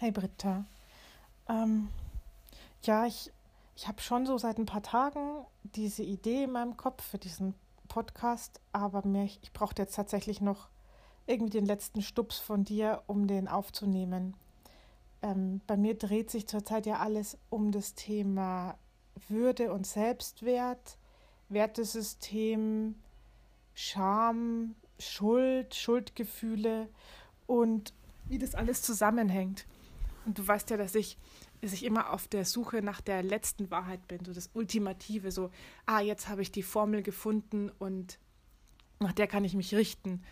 Hey Britta. Ähm, ja, ich, ich habe schon so seit ein paar Tagen diese Idee in meinem Kopf für diesen Podcast, aber mir, ich brauchte jetzt tatsächlich noch irgendwie den letzten Stups von dir, um den aufzunehmen. Ähm, bei mir dreht sich zurzeit ja alles um das Thema Würde und Selbstwert, Wertesystem, Scham, Schuld, Schuldgefühle und wie das alles zusammenhängt. Und du weißt ja, dass ich, dass ich immer auf der Suche nach der letzten Wahrheit bin, so das Ultimative, so, ah, jetzt habe ich die Formel gefunden und nach der kann ich mich richten.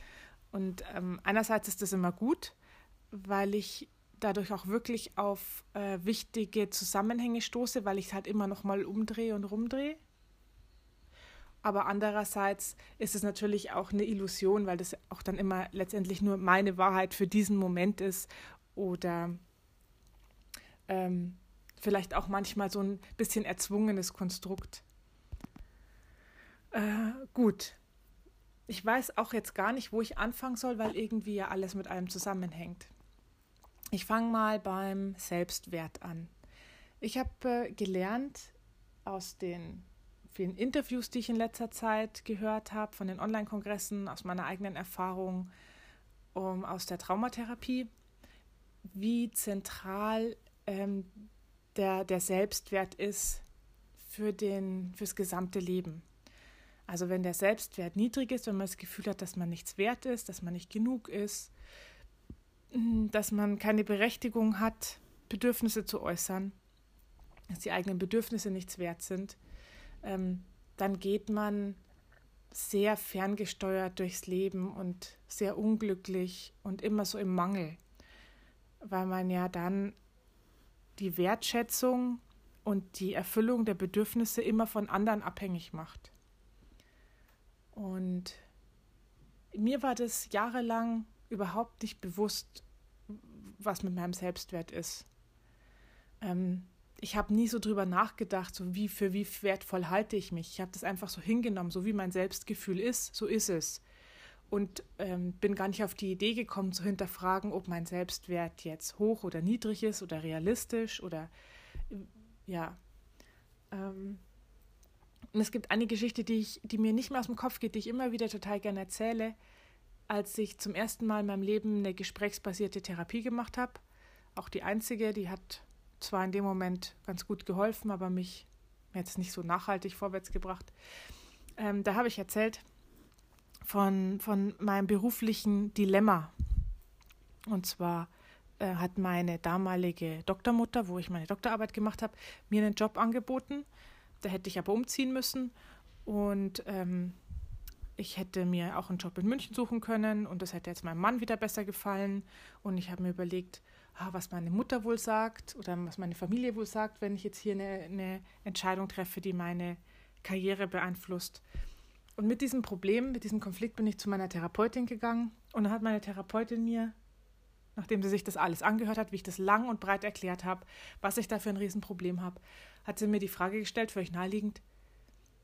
Und ähm, einerseits ist das immer gut, weil ich dadurch auch wirklich auf äh, wichtige Zusammenhänge stoße, weil ich es halt immer noch mal umdrehe und rumdrehe. Aber andererseits ist es natürlich auch eine Illusion, weil das auch dann immer letztendlich nur meine Wahrheit für diesen Moment ist oder ähm, vielleicht auch manchmal so ein bisschen erzwungenes Konstrukt. Äh, gut. Ich weiß auch jetzt gar nicht, wo ich anfangen soll, weil irgendwie ja alles mit allem zusammenhängt. Ich fange mal beim Selbstwert an. Ich habe äh, gelernt aus den vielen Interviews, die ich in letzter Zeit gehört habe, von den Online-Kongressen, aus meiner eigenen Erfahrung, um, aus der Traumatherapie, wie zentral ähm, der, der Selbstwert ist für den, fürs gesamte Leben. Also wenn der Selbstwert niedrig ist, wenn man das Gefühl hat, dass man nichts wert ist, dass man nicht genug ist, hm, dass man keine Berechtigung hat, Bedürfnisse zu äußern, dass die eigenen Bedürfnisse nichts wert sind, ähm, dann geht man sehr ferngesteuert durchs Leben und sehr unglücklich und immer so im Mangel, weil man ja dann die Wertschätzung und die Erfüllung der Bedürfnisse immer von anderen abhängig macht. Und mir war das jahrelang überhaupt nicht bewusst, was mit meinem Selbstwert ist. Ähm, ich habe nie so drüber nachgedacht, so wie für wie wertvoll halte ich mich. Ich habe das einfach so hingenommen, so wie mein Selbstgefühl ist, so ist es. Und ähm, bin gar nicht auf die Idee gekommen zu hinterfragen, ob mein Selbstwert jetzt hoch oder niedrig ist oder realistisch oder ja. Ähm, und es gibt eine Geschichte, die, ich, die mir nicht mehr aus dem Kopf geht, die ich immer wieder total gerne erzähle, als ich zum ersten Mal in meinem Leben eine gesprächsbasierte Therapie gemacht habe. Auch die einzige, die hat zwar in dem Moment ganz gut geholfen, aber mich jetzt nicht so nachhaltig vorwärts gebracht. Ähm, da habe ich erzählt von, von meinem beruflichen Dilemma. Und zwar äh, hat meine damalige Doktormutter, wo ich meine Doktorarbeit gemacht habe, mir einen Job angeboten. Da hätte ich aber umziehen müssen. Und ähm, ich hätte mir auch einen Job in München suchen können und das hätte jetzt meinem Mann wieder besser gefallen. Und ich habe mir überlegt, ah, was meine Mutter wohl sagt oder was meine Familie wohl sagt, wenn ich jetzt hier eine, eine Entscheidung treffe, die meine Karriere beeinflusst. Und mit diesem Problem, mit diesem Konflikt bin ich zu meiner Therapeutin gegangen und dann hat meine Therapeutin mir, nachdem sie sich das alles angehört hat, wie ich das lang und breit erklärt habe, was ich da für ein Riesenproblem habe, hat sie mir die Frage gestellt, völlig naheliegend,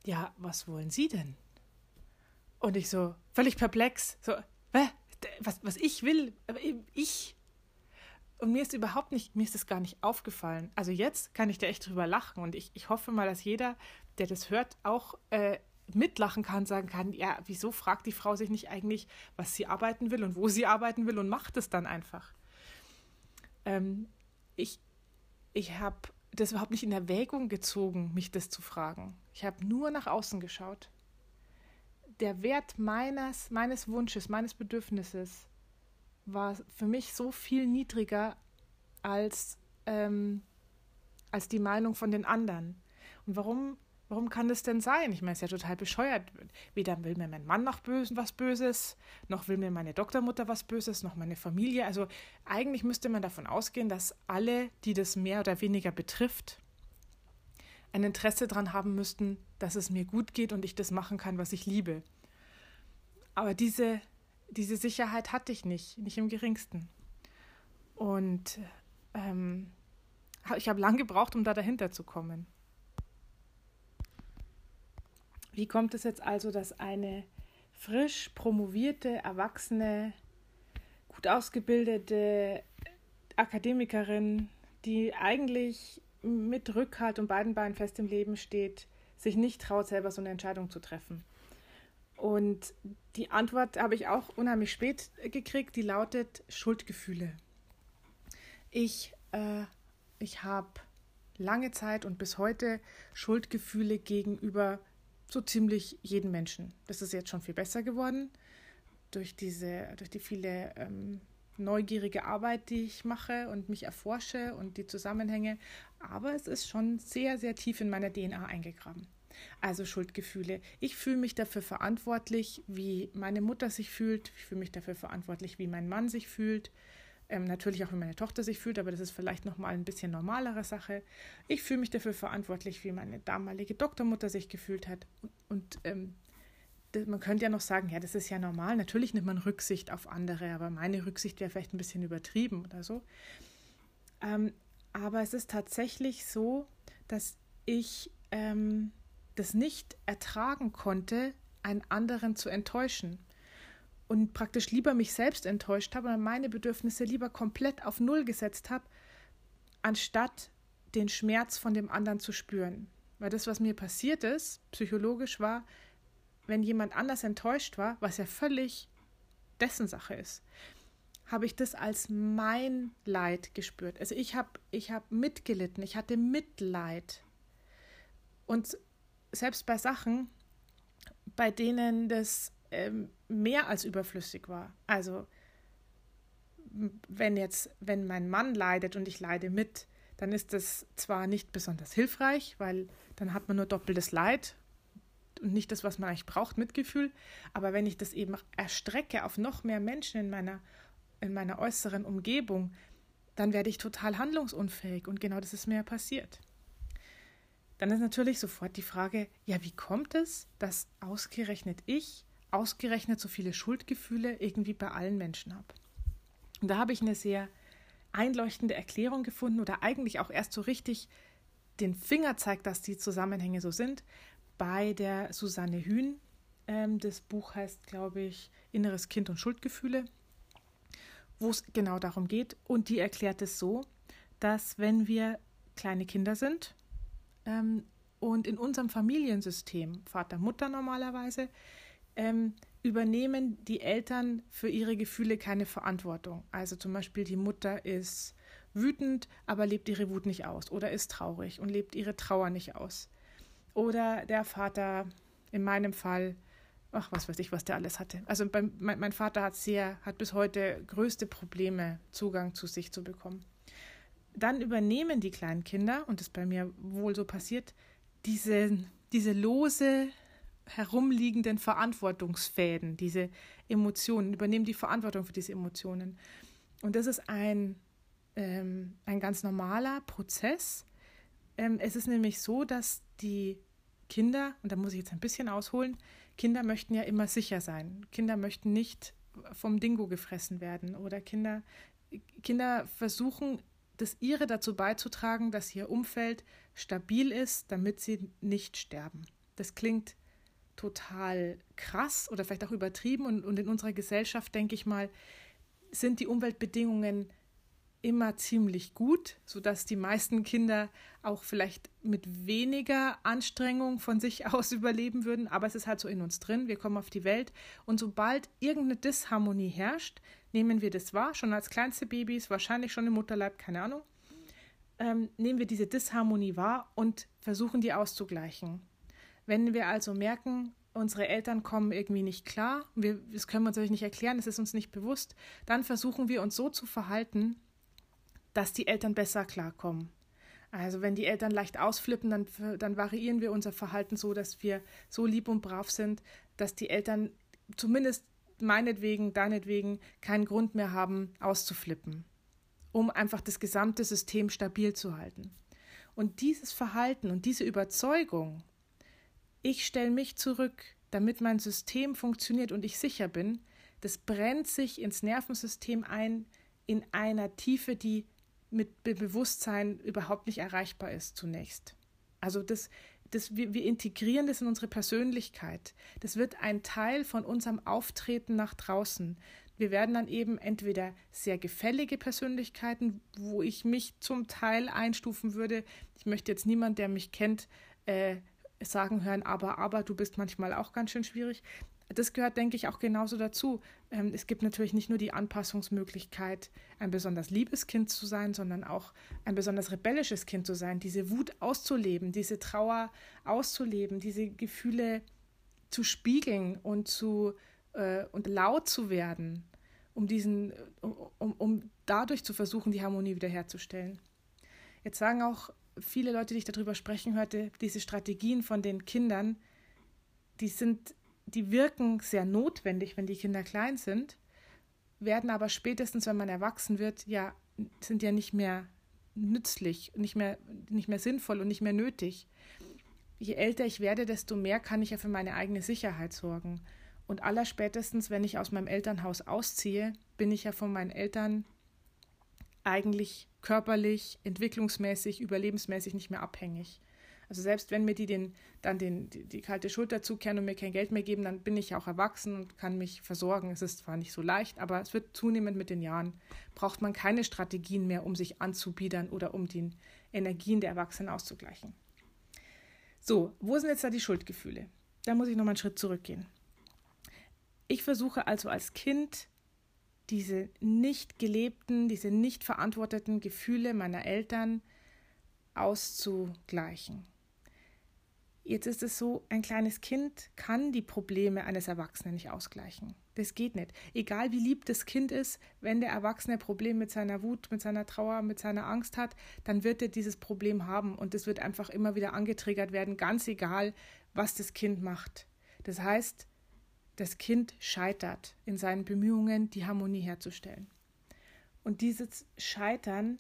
ja, was wollen Sie denn? Und ich so, völlig perplex, so, was, was ich will, ich. Und mir ist überhaupt nicht, mir ist das gar nicht aufgefallen. Also jetzt kann ich da echt drüber lachen und ich, ich hoffe mal, dass jeder, der das hört, auch äh, mitlachen kann, sagen kann, ja, wieso fragt die Frau sich nicht eigentlich, was sie arbeiten will und wo sie arbeiten will und macht es dann einfach. Ähm, ich ich habe das überhaupt nicht in Erwägung gezogen, mich das zu fragen. Ich habe nur nach außen geschaut der Wert meines, meines Wunsches, meines Bedürfnisses war für mich so viel niedriger als, ähm, als die Meinung von den anderen. Und warum, warum kann das denn sein? Ich meine, es ist ja total bescheuert. Weder will mir mein Mann noch Bösen was Böses, noch will mir meine Doktormutter was Böses, noch meine Familie. Also eigentlich müsste man davon ausgehen, dass alle, die das mehr oder weniger betrifft, ein Interesse daran haben müssten, dass es mir gut geht und ich das machen kann, was ich liebe. Aber diese, diese Sicherheit hatte ich nicht, nicht im geringsten. Und ähm, ich habe lange gebraucht, um da dahinter zu kommen. Wie kommt es jetzt also, dass eine frisch promovierte, erwachsene, gut ausgebildete, Akademikerin, die eigentlich mit Rückhalt und beiden Beinen fest im Leben steht, sich nicht traut, selber so eine Entscheidung zu treffen. Und die Antwort habe ich auch unheimlich spät gekriegt, die lautet Schuldgefühle. Ich, äh, ich habe lange Zeit und bis heute Schuldgefühle gegenüber so ziemlich jedem Menschen. Das ist jetzt schon viel besser geworden durch diese, durch die viele ähm, neugierige Arbeit, die ich mache und mich erforsche und die Zusammenhänge. Aber es ist schon sehr, sehr tief in meiner DNA eingegraben. Also Schuldgefühle. Ich fühle mich dafür verantwortlich, wie meine Mutter sich fühlt. Ich fühle mich dafür verantwortlich, wie mein Mann sich fühlt. Ähm, natürlich auch, wie meine Tochter sich fühlt, aber das ist vielleicht nochmal ein bisschen normalere Sache. Ich fühle mich dafür verantwortlich, wie meine damalige Doktormutter sich gefühlt hat. Und, ähm, man könnte ja noch sagen, ja, das ist ja normal. Natürlich nimmt man Rücksicht auf andere, aber meine Rücksicht wäre vielleicht ein bisschen übertrieben oder so. Ähm, aber es ist tatsächlich so, dass ich ähm, das nicht ertragen konnte, einen anderen zu enttäuschen und praktisch lieber mich selbst enttäuscht habe und meine Bedürfnisse lieber komplett auf Null gesetzt habe, anstatt den Schmerz von dem anderen zu spüren. Weil das, was mir passiert ist, psychologisch war, wenn jemand anders enttäuscht war, was ja völlig dessen Sache ist, habe ich das als mein Leid gespürt. Also ich habe ich hab mitgelitten, ich hatte Mitleid. Und selbst bei Sachen, bei denen das ähm, mehr als überflüssig war. Also wenn jetzt, wenn mein Mann leidet und ich leide mit, dann ist das zwar nicht besonders hilfreich, weil dann hat man nur doppeltes Leid und nicht das, was man eigentlich braucht, Mitgefühl. Aber wenn ich das eben erstrecke auf noch mehr Menschen in meiner, in meiner äußeren Umgebung, dann werde ich total handlungsunfähig. Und genau das ist mir ja passiert. Dann ist natürlich sofort die Frage, ja, wie kommt es, dass ausgerechnet ich ausgerechnet so viele Schuldgefühle irgendwie bei allen Menschen habe? Und da habe ich eine sehr einleuchtende Erklärung gefunden oder eigentlich auch erst so richtig den Finger zeigt, dass die Zusammenhänge so sind, bei der Susanne Hühn. Ähm, das Buch heißt, glaube ich, Inneres Kind und Schuldgefühle, wo es genau darum geht. Und die erklärt es so, dass wenn wir kleine Kinder sind ähm, und in unserem Familiensystem, Vater, Mutter normalerweise, ähm, übernehmen die Eltern für ihre Gefühle keine Verantwortung. Also zum Beispiel die Mutter ist wütend, aber lebt ihre Wut nicht aus oder ist traurig und lebt ihre Trauer nicht aus. Oder der Vater, in meinem Fall, ach, was weiß ich, was der alles hatte. Also beim, mein, mein Vater hat sehr, hat bis heute größte Probleme, Zugang zu sich zu bekommen. Dann übernehmen die kleinen Kinder, und das bei mir wohl so passiert, diese, diese lose herumliegenden Verantwortungsfäden, diese Emotionen, übernehmen die Verantwortung für diese Emotionen. Und das ist ein, ähm, ein ganz normaler Prozess. Ähm, es ist nämlich so, dass die Kinder, und da muss ich jetzt ein bisschen ausholen, Kinder möchten ja immer sicher sein. Kinder möchten nicht vom Dingo gefressen werden oder Kinder, Kinder versuchen, das ihre dazu beizutragen, dass ihr Umfeld stabil ist, damit sie nicht sterben. Das klingt total krass oder vielleicht auch übertrieben und, und in unserer Gesellschaft, denke ich mal, sind die Umweltbedingungen immer ziemlich gut, sodass die meisten Kinder auch vielleicht mit weniger Anstrengung von sich aus überleben würden. Aber es ist halt so in uns drin. Wir kommen auf die Welt und sobald irgendeine Disharmonie herrscht, nehmen wir das wahr, schon als kleinste Babys, wahrscheinlich schon im Mutterleib, keine Ahnung, ähm, nehmen wir diese Disharmonie wahr und versuchen die auszugleichen. Wenn wir also merken, unsere Eltern kommen irgendwie nicht klar, wir, das können wir uns natürlich nicht erklären, das ist uns nicht bewusst, dann versuchen wir uns so zu verhalten, dass die Eltern besser klarkommen. Also wenn die Eltern leicht ausflippen, dann, dann variieren wir unser Verhalten so, dass wir so lieb und brav sind, dass die Eltern zumindest meinetwegen, deinetwegen keinen Grund mehr haben, auszuflippen, um einfach das gesamte System stabil zu halten. Und dieses Verhalten und diese Überzeugung, ich stelle mich zurück, damit mein System funktioniert und ich sicher bin, das brennt sich ins Nervensystem ein in einer Tiefe, die mit Bewusstsein überhaupt nicht erreichbar ist zunächst. Also das, das, wir, wir integrieren das in unsere Persönlichkeit. Das wird ein Teil von unserem Auftreten nach draußen. Wir werden dann eben entweder sehr gefällige Persönlichkeiten, wo ich mich zum Teil einstufen würde. Ich möchte jetzt niemand, der mich kennt, äh, sagen hören, aber, aber du bist manchmal auch ganz schön schwierig. Das gehört, denke ich, auch genauso dazu. Ähm, es gibt natürlich nicht nur die Anpassungsmöglichkeit, ein besonders liebes Kind zu sein, sondern auch ein besonders rebellisches Kind zu sein, diese Wut auszuleben, diese Trauer auszuleben, diese Gefühle zu spiegeln und zu äh, und laut zu werden, um diesen, um, um dadurch zu versuchen, die Harmonie wiederherzustellen. Jetzt sagen auch viele Leute, die ich darüber sprechen hörte, diese Strategien von den Kindern, die sind, die wirken sehr notwendig, wenn die Kinder klein sind, werden aber spätestens, wenn man erwachsen wird, ja, sind ja nicht mehr nützlich, nicht mehr, nicht mehr sinnvoll und nicht mehr nötig. Je älter ich werde, desto mehr kann ich ja für meine eigene Sicherheit sorgen. Und allerspätestens, wenn ich aus meinem Elternhaus ausziehe, bin ich ja von meinen Eltern eigentlich körperlich, entwicklungsmäßig, überlebensmäßig nicht mehr abhängig. Also selbst wenn mir die den, dann den, die, die kalte Schulter zukehren und mir kein Geld mehr geben, dann bin ich auch erwachsen und kann mich versorgen. Es ist zwar nicht so leicht, aber es wird zunehmend mit den Jahren. Braucht man keine Strategien mehr, um sich anzubiedern oder um die Energien der Erwachsenen auszugleichen. So, wo sind jetzt da die Schuldgefühle? Da muss ich nochmal einen Schritt zurückgehen. Ich versuche also als Kind diese nicht gelebten, diese nicht verantworteten Gefühle meiner Eltern auszugleichen. Jetzt ist es so, ein kleines Kind kann die Probleme eines Erwachsenen nicht ausgleichen. Das geht nicht. Egal wie lieb das Kind ist, wenn der Erwachsene Problem mit seiner Wut, mit seiner Trauer, mit seiner Angst hat, dann wird er dieses Problem haben und es wird einfach immer wieder angetriggert werden, ganz egal, was das Kind macht. Das heißt, das Kind scheitert in seinen Bemühungen, die Harmonie herzustellen. Und dieses Scheitern,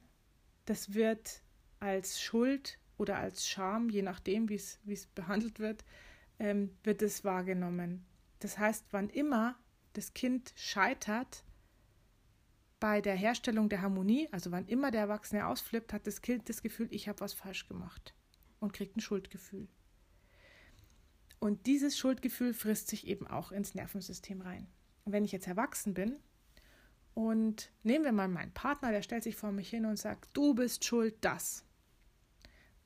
das wird als Schuld oder als Scham, je nachdem, wie es, behandelt wird, ähm, wird es wahrgenommen. Das heißt, wann immer das Kind scheitert bei der Herstellung der Harmonie, also wann immer der Erwachsene ausflippt, hat das Kind das Gefühl, ich habe was falsch gemacht und kriegt ein Schuldgefühl. Und dieses Schuldgefühl frisst sich eben auch ins Nervensystem rein. Und wenn ich jetzt erwachsen bin und nehmen wir mal meinen Partner, der stellt sich vor mich hin und sagt, du bist schuld, das.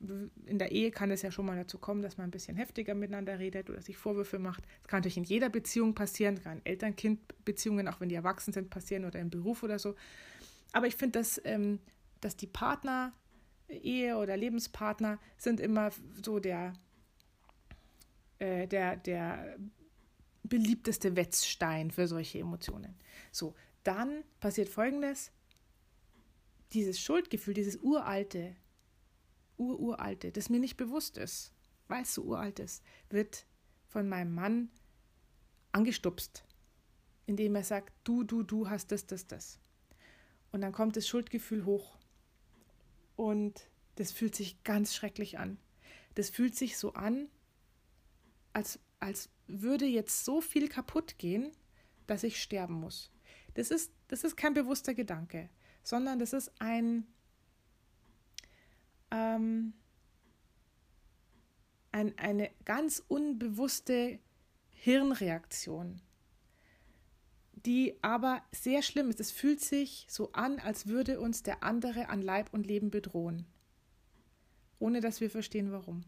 In der Ehe kann es ja schon mal dazu kommen, dass man ein bisschen heftiger miteinander redet oder sich Vorwürfe macht. Das kann natürlich in jeder Beziehung passieren, das kann Eltern-Kind-Beziehungen, auch wenn die erwachsen sind, passieren oder im Beruf oder so. Aber ich finde, dass, ähm, dass die Partner, Ehe oder Lebenspartner sind immer so der, äh, der, der beliebteste Wetzstein für solche Emotionen. So, dann passiert folgendes: dieses Schuldgefühl, dieses uralte, ururalte, das mir nicht bewusst ist, weil es so uralt ist, wird von meinem Mann angestupst, indem er sagt, du, du, du hast das, das, das. Und dann kommt das Schuldgefühl hoch. Und das fühlt sich ganz schrecklich an. Das fühlt sich so an, als, als würde jetzt so viel kaputt gehen, dass ich sterben muss. Das ist, das ist kein bewusster Gedanke, sondern das ist ein, ähm, ein, eine ganz unbewusste Hirnreaktion, die aber sehr schlimm ist. Es fühlt sich so an, als würde uns der andere an Leib und Leben bedrohen, ohne dass wir verstehen, warum.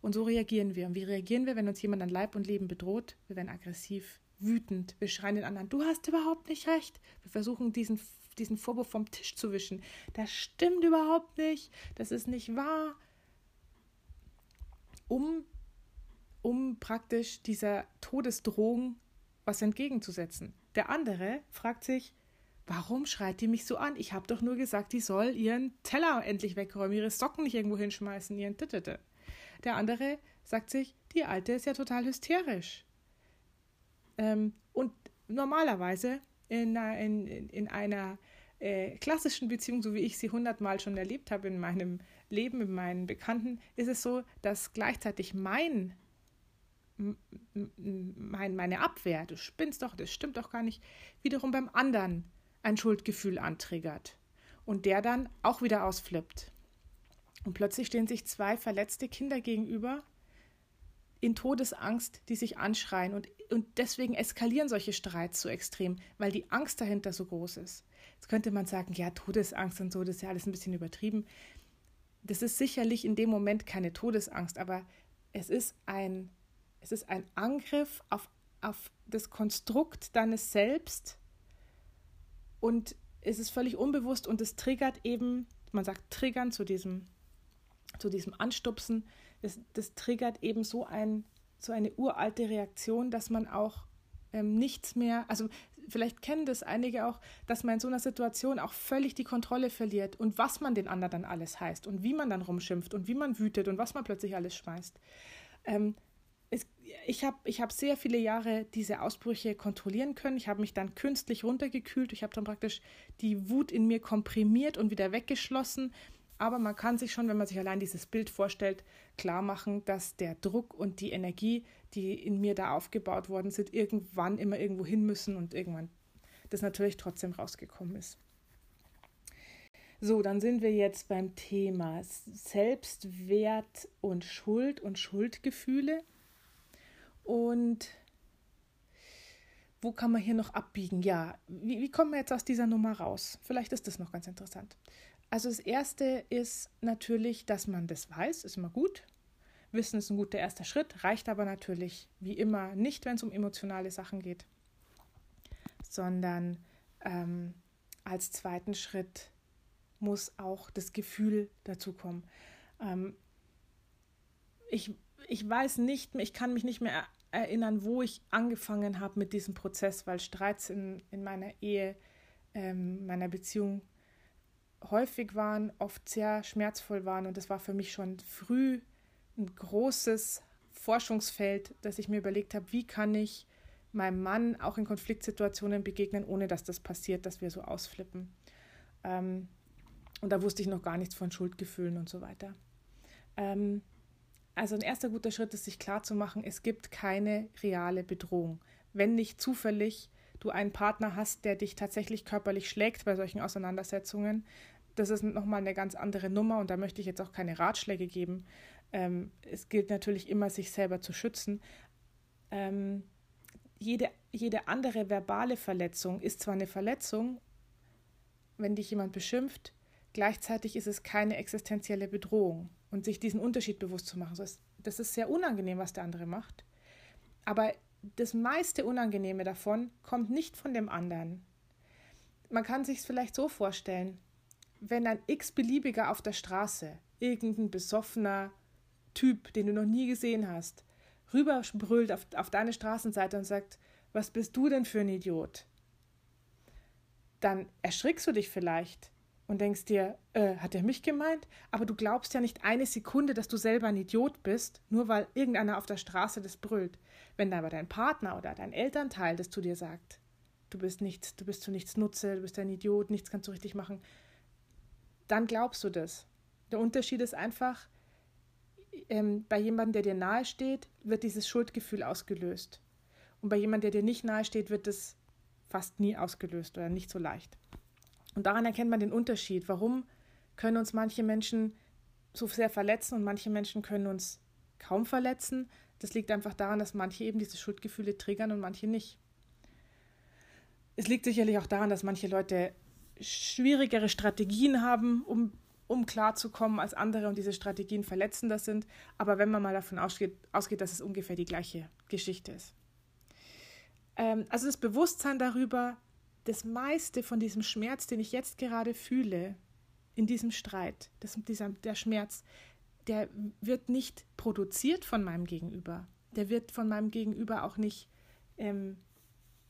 Und so reagieren wir. Und wie reagieren wir, wenn uns jemand an Leib und Leben bedroht? Wir werden aggressiv, wütend. Wir schreien den anderen, du hast überhaupt nicht recht. Wir versuchen diesen, diesen Vorwurf vom Tisch zu wischen. Das stimmt überhaupt nicht. Das ist nicht wahr. Um, um praktisch dieser Todesdrohung was entgegenzusetzen. Der andere fragt sich, Warum schreit die mich so an? Ich habe doch nur gesagt, die soll ihren Teller endlich wegräumen, ihre Socken nicht irgendwo hinschmeißen, ihren Tittete. Der andere sagt sich, die Alte ist ja total hysterisch. Ähm, und normalerweise in, in, in einer äh, klassischen Beziehung, so wie ich sie hundertmal schon erlebt habe in meinem Leben, mit meinen Bekannten, ist es so, dass gleichzeitig mein, mein, meine Abwehr, du spinnst doch, das stimmt doch gar nicht, wiederum beim anderen ein Schuldgefühl antriggert und der dann auch wieder ausflippt. Und plötzlich stehen sich zwei verletzte Kinder gegenüber, in Todesangst, die sich anschreien. Und, und deswegen eskalieren solche Streits so extrem, weil die Angst dahinter so groß ist. Jetzt könnte man sagen, ja, Todesangst und so, das ist ja alles ein bisschen übertrieben. Das ist sicherlich in dem Moment keine Todesangst, aber es ist ein, es ist ein Angriff auf, auf das Konstrukt deines Selbst und es ist völlig unbewusst und es triggert eben, man sagt triggern zu diesem, zu diesem Anstupsen, das, das triggert eben so, ein, so eine uralte Reaktion, dass man auch ähm, nichts mehr, also vielleicht kennen das einige auch, dass man in so einer Situation auch völlig die Kontrolle verliert und was man den anderen dann alles heißt und wie man dann rumschimpft und wie man wütet und was man plötzlich alles schmeißt. Ähm, es, ich habe ich hab sehr viele Jahre diese Ausbrüche kontrollieren können. Ich habe mich dann künstlich runtergekühlt. Ich habe dann praktisch die Wut in mir komprimiert und wieder weggeschlossen. Aber man kann sich schon, wenn man sich allein dieses Bild vorstellt, klar machen, dass der Druck und die Energie, die in mir da aufgebaut worden sind, irgendwann immer irgendwo hin müssen und irgendwann das natürlich trotzdem rausgekommen ist. So, dann sind wir jetzt beim Thema Selbstwert und Schuld und Schuldgefühle. Und wo kann man hier noch abbiegen? Ja, wie, wie kommen wir jetzt aus dieser Nummer raus? Vielleicht ist das noch ganz interessant. Also das Erste ist natürlich, dass man das weiß, ist immer gut. Wissen ist ein guter erster Schritt, reicht aber natürlich wie immer nicht, wenn es um emotionale Sachen geht, sondern ähm, als zweiten Schritt muss auch das Gefühl dazu kommen. Ähm, ich, ich weiß nicht, ich kann mich nicht mehr erinnern, wo ich angefangen habe mit diesem Prozess, weil Streits in, in meiner Ehe, ähm, meiner Beziehung häufig waren, oft sehr schmerzvoll waren. Und das war für mich schon früh ein großes Forschungsfeld, dass ich mir überlegt habe, wie kann ich meinem Mann auch in Konfliktsituationen begegnen, ohne dass das passiert, dass wir so ausflippen. Ähm, und da wusste ich noch gar nichts von Schuldgefühlen und so weiter. Ähm, also ein erster guter Schritt ist, sich klarzumachen, es gibt keine reale Bedrohung. Wenn nicht zufällig du einen Partner hast, der dich tatsächlich körperlich schlägt bei solchen Auseinandersetzungen, das ist nochmal eine ganz andere Nummer und da möchte ich jetzt auch keine Ratschläge geben. Ähm, es gilt natürlich immer, sich selber zu schützen. Ähm, jede, jede andere verbale Verletzung ist zwar eine Verletzung, wenn dich jemand beschimpft, gleichzeitig ist es keine existenzielle Bedrohung. Und sich diesen Unterschied bewusst zu machen, das ist sehr unangenehm, was der andere macht. Aber das meiste Unangenehme davon kommt nicht von dem anderen. Man kann sich es vielleicht so vorstellen, wenn ein x-beliebiger auf der Straße, irgendein besoffener Typ, den du noch nie gesehen hast, rüberbrüllt auf, auf deine Straßenseite und sagt, was bist du denn für ein Idiot? Dann erschrickst du dich vielleicht und denkst dir, äh, hat er mich gemeint? Aber du glaubst ja nicht eine Sekunde, dass du selber ein Idiot bist, nur weil irgendeiner auf der Straße das brüllt. Wenn aber dein Partner oder dein Elternteil das zu dir sagt, du bist nichts, du bist zu nichts Nutze, du bist ein Idiot, nichts kannst du richtig machen, dann glaubst du das. Der Unterschied ist einfach, ähm, bei jemandem, der dir nahe steht, wird dieses Schuldgefühl ausgelöst. Und bei jemandem, der dir nicht nahe steht, wird es fast nie ausgelöst oder nicht so leicht. Und daran erkennt man den Unterschied. Warum können uns manche Menschen so sehr verletzen und manche Menschen können uns kaum verletzen? Das liegt einfach daran, dass manche eben diese Schuldgefühle triggern und manche nicht. Es liegt sicherlich auch daran, dass manche Leute schwierigere Strategien haben, um, um klarzukommen als andere und diese Strategien verletzender sind. Aber wenn man mal davon ausgeht, ausgeht dass es ungefähr die gleiche Geschichte ist. Ähm, also das Bewusstsein darüber, das meiste von diesem Schmerz, den ich jetzt gerade fühle, in diesem Streit, das, dieser, der Schmerz, der wird nicht produziert von meinem Gegenüber. Der wird von meinem Gegenüber auch nicht, ähm,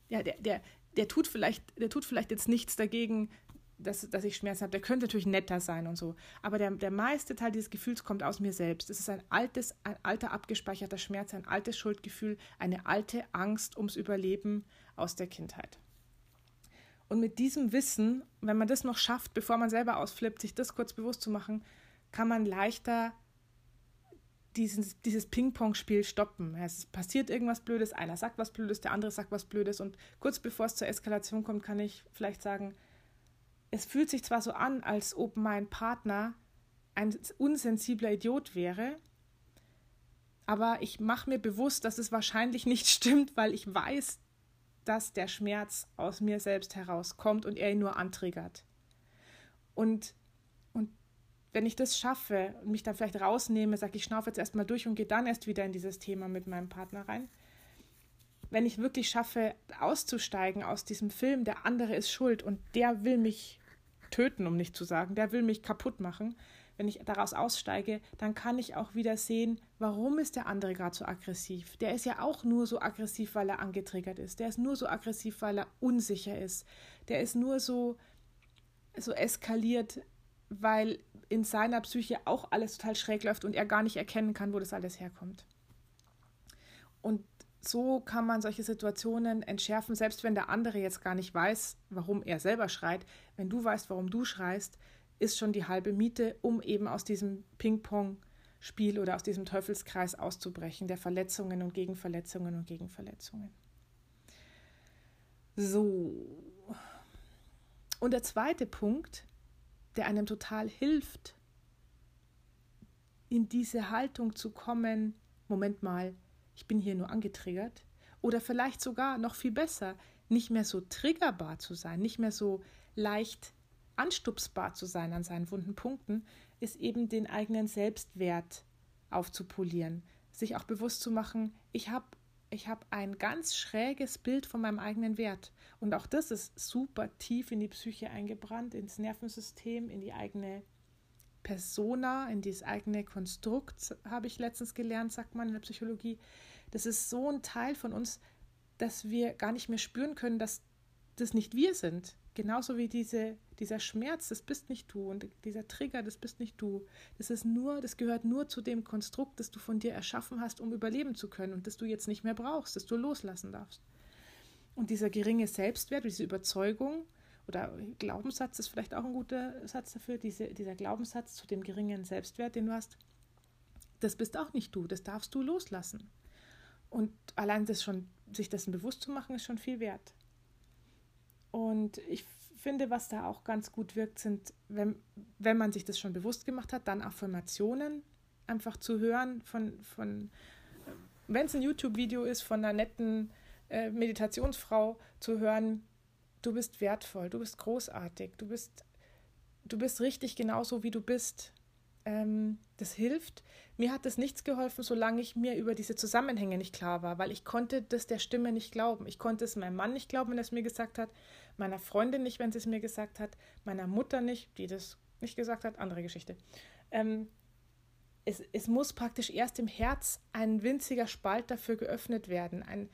ja, der, der, der tut vielleicht, der tut vielleicht jetzt nichts dagegen, dass, dass ich Schmerzen habe. Der könnte natürlich netter sein und so. Aber der, der meiste Teil dieses Gefühls kommt aus mir selbst. Es ist ein altes, ein alter abgespeicherter Schmerz, ein altes Schuldgefühl, eine alte Angst ums Überleben aus der Kindheit. Und mit diesem Wissen, wenn man das noch schafft, bevor man selber ausflippt, sich das kurz bewusst zu machen, kann man leichter dieses, dieses Ping-Pong-Spiel stoppen. Es passiert irgendwas Blödes, einer sagt was Blödes, der andere sagt was Blödes und kurz bevor es zur Eskalation kommt, kann ich vielleicht sagen, es fühlt sich zwar so an, als ob mein Partner ein unsensibler Idiot wäre, Aber ich mache mir bewusst, dass es wahrscheinlich nicht stimmt, weil ich weiß, dass der Schmerz aus mir selbst herauskommt und er ihn nur antriggert. Und, und wenn ich das schaffe und mich dann vielleicht rausnehme, sage ich, schnaufe jetzt erstmal durch und gehe dann erst wieder in dieses Thema mit meinem Partner rein. Wenn ich wirklich schaffe, auszusteigen aus diesem Film, der andere ist schuld und der will mich töten, um nicht zu sagen, der will mich kaputt machen, wenn ich daraus aussteige, dann kann ich auch wieder sehen, warum ist der andere gerade so aggressiv. Der ist ja auch nur so aggressiv, weil er angetriggert ist. Der ist nur so aggressiv, weil er unsicher ist. Der ist nur so, so eskaliert, weil in seiner Psyche auch alles total schräg läuft und er gar nicht erkennen kann, wo das alles herkommt. Und so kann man solche Situationen entschärfen, selbst wenn der andere jetzt gar nicht weiß, warum er selber schreit. Wenn du weißt, warum du schreist, ist schon die halbe Miete, um eben aus diesem Ping-Pong-Spiel oder aus diesem Teufelskreis auszubrechen, der Verletzungen und Gegenverletzungen und Gegenverletzungen. So. Und der zweite Punkt, der einem total hilft, in diese Haltung zu kommen, Moment mal, ich bin hier nur angetriggert, oder vielleicht sogar noch viel besser, nicht mehr so triggerbar zu sein, nicht mehr so leicht anstupsbar zu sein an seinen wunden Punkten, ist eben den eigenen Selbstwert aufzupolieren, sich auch bewusst zu machen, ich habe ich hab ein ganz schräges Bild von meinem eigenen Wert. Und auch das ist super tief in die Psyche eingebrannt, ins Nervensystem, in die eigene Persona, in dieses eigene Konstrukt, habe ich letztens gelernt, sagt man in der Psychologie. Das ist so ein Teil von uns, dass wir gar nicht mehr spüren können, dass das nicht wir sind. Genauso wie diese, dieser Schmerz, das bist nicht du und dieser Trigger, das bist nicht du. Das ist nur, das gehört nur zu dem Konstrukt, das du von dir erschaffen hast, um überleben zu können und das du jetzt nicht mehr brauchst, das du loslassen darfst. Und dieser geringe Selbstwert, diese Überzeugung oder Glaubenssatz ist vielleicht auch ein guter Satz dafür, diese, dieser Glaubenssatz zu dem geringen Selbstwert, den du hast, das bist auch nicht du, das darfst du loslassen. Und allein das schon, sich dessen bewusst zu machen, ist schon viel wert. Und ich finde, was da auch ganz gut wirkt, sind, wenn, wenn man sich das schon bewusst gemacht hat, dann Affirmationen einfach zu hören von, von wenn es ein YouTube-Video ist, von einer netten äh, Meditationsfrau zu hören, du bist wertvoll, du bist großartig, du bist, du bist richtig genauso, wie du bist. Ähm, das hilft. Mir hat das nichts geholfen, solange ich mir über diese Zusammenhänge nicht klar war, weil ich konnte das der Stimme nicht glauben. Ich konnte es meinem Mann nicht glauben, wenn er es mir gesagt hat, meiner Freundin nicht, wenn sie es mir gesagt hat, meiner Mutter nicht, die das nicht gesagt hat, andere Geschichte. Ähm, es, es muss praktisch erst im Herz ein winziger Spalt dafür geöffnet werden. Ein,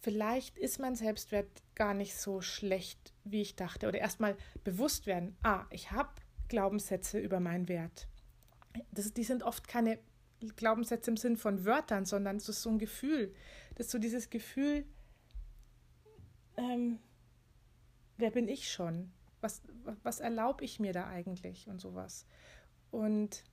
vielleicht ist mein Selbstwert gar nicht so schlecht, wie ich dachte. Oder erstmal bewusst werden, ah, ich habe Glaubenssätze über meinen Wert. Das, die sind oft keine Glaubenssätze im Sinn von Wörtern, sondern es ist so ein Gefühl. Das ist so dieses Gefühl, ähm, wer bin ich schon? Was, was erlaube ich mir da eigentlich und sowas? Und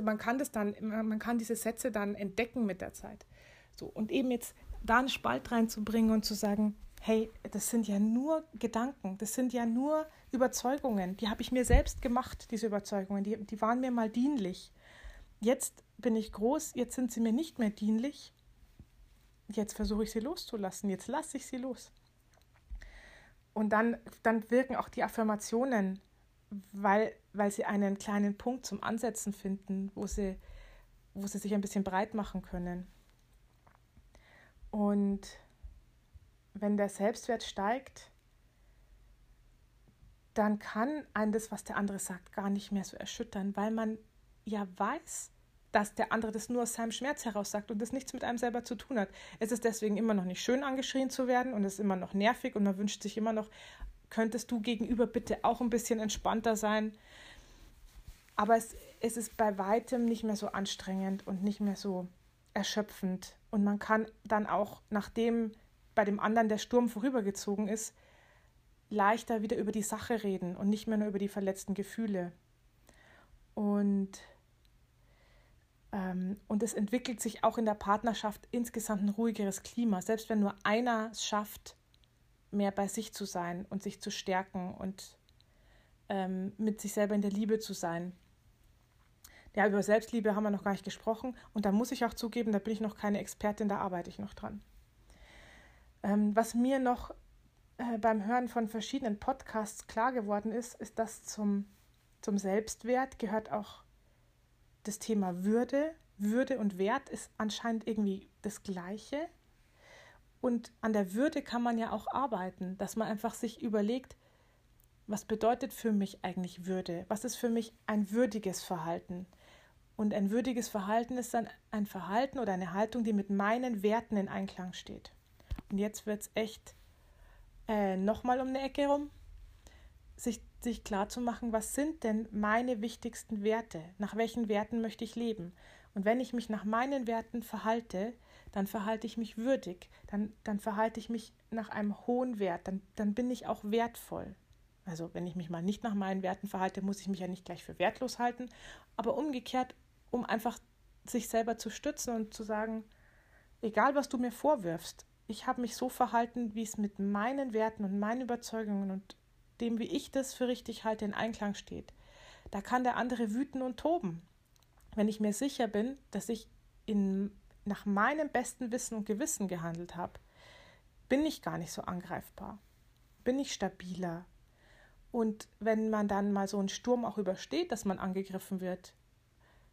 man kann das dann, man kann diese Sätze dann entdecken mit der Zeit. So, und eben jetzt da einen Spalt reinzubringen und zu sagen, hey, das sind ja nur Gedanken, das sind ja nur Überzeugungen, die habe ich mir selbst gemacht, diese Überzeugungen, die, die waren mir mal dienlich. Jetzt bin ich groß, jetzt sind sie mir nicht mehr dienlich, jetzt versuche ich sie loszulassen, jetzt lasse ich sie los. Und dann, dann wirken auch die Affirmationen, weil, weil sie einen kleinen Punkt zum Ansetzen finden, wo sie, wo sie sich ein bisschen breit machen können. Und wenn der Selbstwert steigt, dann kann ein das, was der andere sagt, gar nicht mehr so erschüttern, weil man ja weiß, dass der andere das nur aus seinem Schmerz heraus sagt und das nichts mit einem selber zu tun hat. Es ist deswegen immer noch nicht schön angeschrien zu werden und es ist immer noch nervig und man wünscht sich immer noch, könntest du gegenüber bitte auch ein bisschen entspannter sein. Aber es, es ist bei weitem nicht mehr so anstrengend und nicht mehr so erschöpfend. Und man kann dann auch, nachdem bei dem anderen der Sturm vorübergezogen ist, leichter wieder über die Sache reden und nicht mehr nur über die verletzten Gefühle. Und ähm, und es entwickelt sich auch in der Partnerschaft insgesamt ein ruhigeres Klima, selbst wenn nur einer es schafft, mehr bei sich zu sein und sich zu stärken und ähm, mit sich selber in der Liebe zu sein. Ja, über Selbstliebe haben wir noch gar nicht gesprochen. Und da muss ich auch zugeben, da bin ich noch keine Expertin, da arbeite ich noch dran. Ähm, was mir noch äh, beim Hören von verschiedenen Podcasts klar geworden ist, ist, dass zum, zum Selbstwert gehört auch das Thema Würde. Würde und Wert ist anscheinend irgendwie das Gleiche. Und an der Würde kann man ja auch arbeiten, dass man einfach sich überlegt, was bedeutet für mich eigentlich Würde? Was ist für mich ein würdiges Verhalten? Und ein würdiges Verhalten ist dann ein Verhalten oder eine Haltung, die mit meinen Werten in Einklang steht. Und jetzt wird es echt äh, nochmal um eine Ecke rum, sich, sich klar was sind denn meine wichtigsten Werte? Nach welchen Werten möchte ich leben? Und wenn ich mich nach meinen Werten verhalte, dann verhalte ich mich würdig, dann, dann verhalte ich mich nach einem hohen Wert, dann, dann bin ich auch wertvoll. Also wenn ich mich mal nicht nach meinen Werten verhalte, muss ich mich ja nicht gleich für wertlos halten, aber umgekehrt, um einfach sich selber zu stützen und zu sagen, egal was du mir vorwirfst, ich habe mich so verhalten, wie es mit meinen Werten und meinen Überzeugungen und dem, wie ich das für richtig halte, in Einklang steht. Da kann der andere wüten und toben. Wenn ich mir sicher bin, dass ich in, nach meinem besten Wissen und Gewissen gehandelt habe, bin ich gar nicht so angreifbar, bin ich stabiler, und wenn man dann mal so einen Sturm auch übersteht, dass man angegriffen wird,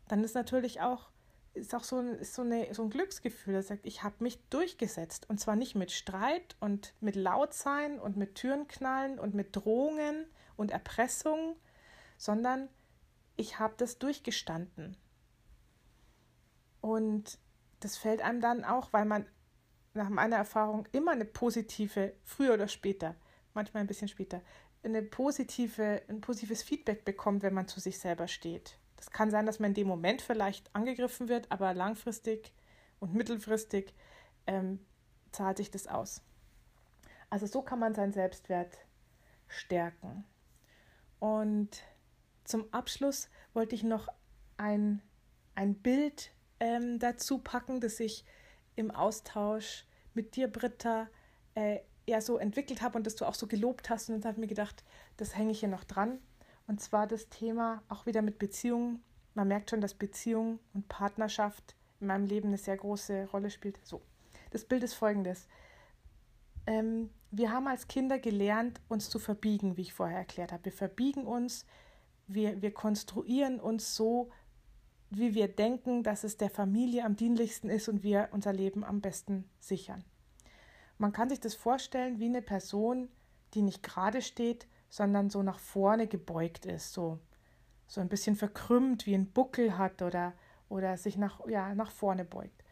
dann ist natürlich auch, ist auch so ein, ist so, eine, so ein Glücksgefühl, das sagt, ich habe mich durchgesetzt. Und zwar nicht mit Streit und mit Lautsein und mit Türenknallen und mit Drohungen und Erpressung, sondern ich habe das durchgestanden. Und das fällt einem dann auch, weil man nach meiner Erfahrung immer eine positive, früher oder später, manchmal ein bisschen später, eine positive, ein positives Feedback bekommt, wenn man zu sich selber steht. Das kann sein, dass man in dem Moment vielleicht angegriffen wird, aber langfristig und mittelfristig ähm, zahlt sich das aus. Also so kann man seinen Selbstwert stärken. Und zum Abschluss wollte ich noch ein, ein Bild ähm, dazu packen, das ich im Austausch mit dir, Britta, äh, ja so entwickelt habe und das du auch so gelobt hast. Und dann habe ich mir gedacht, das hänge ich hier noch dran. Und zwar das Thema auch wieder mit Beziehungen. Man merkt schon, dass Beziehung und Partnerschaft in meinem Leben eine sehr große Rolle spielt. So, das Bild ist folgendes. Ähm, wir haben als Kinder gelernt, uns zu verbiegen, wie ich vorher erklärt habe. Wir verbiegen uns, wir, wir konstruieren uns so, wie wir denken, dass es der Familie am dienlichsten ist und wir unser Leben am besten sichern. Man kann sich das vorstellen wie eine Person, die nicht gerade steht, sondern so nach vorne gebeugt ist, so, so ein bisschen verkrümmt, wie ein Buckel hat oder, oder sich nach, ja, nach vorne beugt.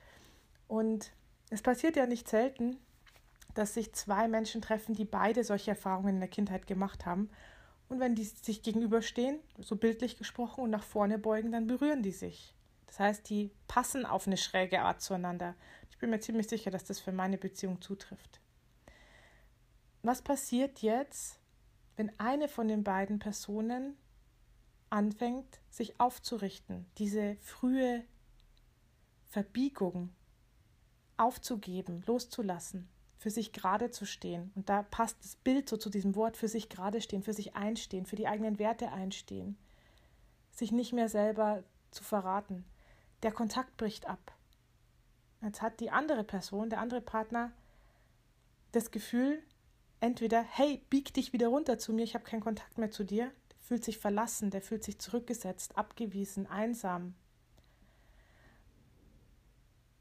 Und es passiert ja nicht selten, dass sich zwei Menschen treffen, die beide solche Erfahrungen in der Kindheit gemacht haben. Und wenn die sich gegenüberstehen, so bildlich gesprochen, und nach vorne beugen, dann berühren die sich. Das heißt, die passen auf eine schräge Art zueinander bin mir ziemlich sicher, dass das für meine Beziehung zutrifft. Was passiert jetzt, wenn eine von den beiden Personen anfängt, sich aufzurichten, diese frühe Verbiegung aufzugeben, loszulassen, für sich gerade zu stehen. Und da passt das Bild so zu diesem Wort, für sich gerade stehen, für sich einstehen, für die eigenen Werte einstehen, sich nicht mehr selber zu verraten. Der Kontakt bricht ab. Jetzt hat die andere Person, der andere Partner, das Gefühl, entweder, hey, bieg dich wieder runter zu mir, ich habe keinen Kontakt mehr zu dir, der fühlt sich verlassen, der fühlt sich zurückgesetzt, abgewiesen, einsam.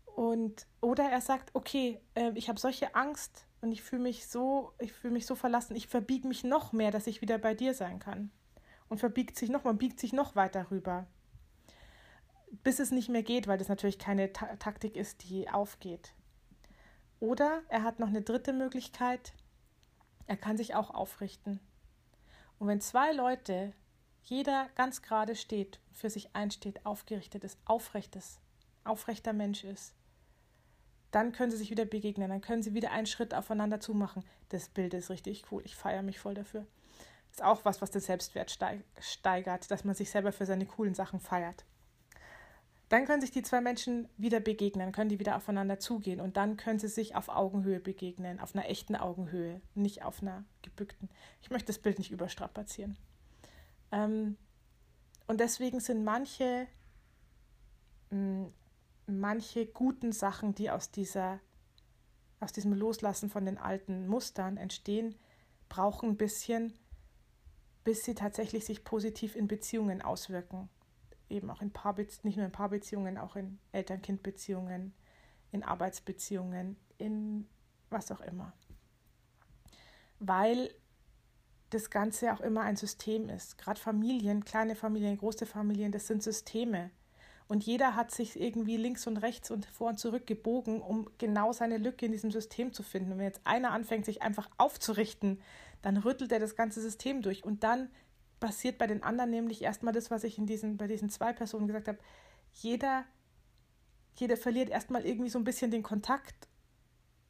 Und, oder er sagt, okay, äh, ich habe solche Angst und ich fühle mich so, ich fühle mich so verlassen, ich verbiege mich noch mehr, dass ich wieder bei dir sein kann. Und verbiegt sich noch, man biegt sich noch weiter rüber bis es nicht mehr geht, weil das natürlich keine Ta Taktik ist, die aufgeht. Oder er hat noch eine dritte Möglichkeit, er kann sich auch aufrichten. Und wenn zwei Leute, jeder ganz gerade steht, für sich einsteht, aufgerichtet ist, aufrechtes, aufrechter Mensch ist, dann können sie sich wieder begegnen, dann können sie wieder einen Schritt aufeinander zumachen. Das Bild ist richtig cool, ich feiere mich voll dafür. Ist auch was, was den Selbstwert steigert, dass man sich selber für seine coolen Sachen feiert. Dann können sich die zwei Menschen wieder begegnen, können die wieder aufeinander zugehen und dann können sie sich auf Augenhöhe begegnen, auf einer echten Augenhöhe, nicht auf einer gebückten. Ich möchte das Bild nicht überstrapazieren. Ähm, und deswegen sind manche mh, manche guten Sachen, die aus dieser aus diesem Loslassen von den alten Mustern entstehen, brauchen ein bisschen, bis sie tatsächlich sich positiv in Beziehungen auswirken. Eben auch in Paarbe nicht nur in Paarbeziehungen, auch in Eltern-Kind-Beziehungen, in Arbeitsbeziehungen, in was auch immer. Weil das Ganze auch immer ein System ist. Gerade Familien, kleine Familien, große Familien, das sind Systeme. Und jeder hat sich irgendwie links und rechts und vor und zurück gebogen, um genau seine Lücke in diesem System zu finden. Und wenn jetzt einer anfängt, sich einfach aufzurichten, dann rüttelt er das ganze System durch. Und dann passiert bei den anderen nämlich erstmal das, was ich in diesen, bei diesen zwei Personen gesagt habe. Jeder, jeder verliert erstmal irgendwie so ein bisschen den Kontakt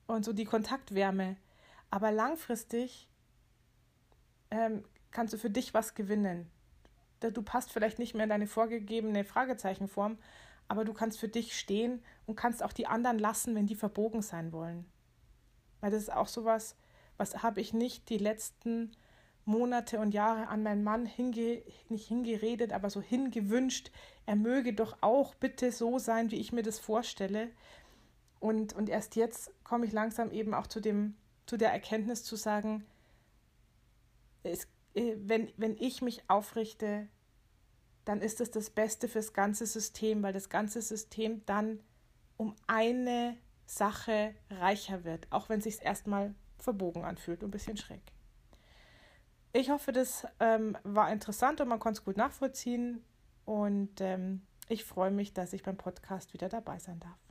und so die Kontaktwärme. Aber langfristig ähm, kannst du für dich was gewinnen. Du passt vielleicht nicht mehr in deine vorgegebene Fragezeichenform, aber du kannst für dich stehen und kannst auch die anderen lassen, wenn die verbogen sein wollen. Weil das ist auch sowas, was habe ich nicht die letzten Monate und Jahre an meinen Mann hinge, nicht hingeredet, aber so hingewünscht, er möge doch auch bitte so sein, wie ich mir das vorstelle. Und, und erst jetzt komme ich langsam eben auch zu, dem, zu der Erkenntnis zu sagen, es, äh, wenn, wenn ich mich aufrichte, dann ist es das Beste fürs ganze System, weil das ganze System dann um eine Sache reicher wird, auch wenn es sich erstmal verbogen anfühlt und ein bisschen schräg. Ich hoffe, das ähm, war interessant und man konnte es gut nachvollziehen. Und ähm, ich freue mich, dass ich beim Podcast wieder dabei sein darf.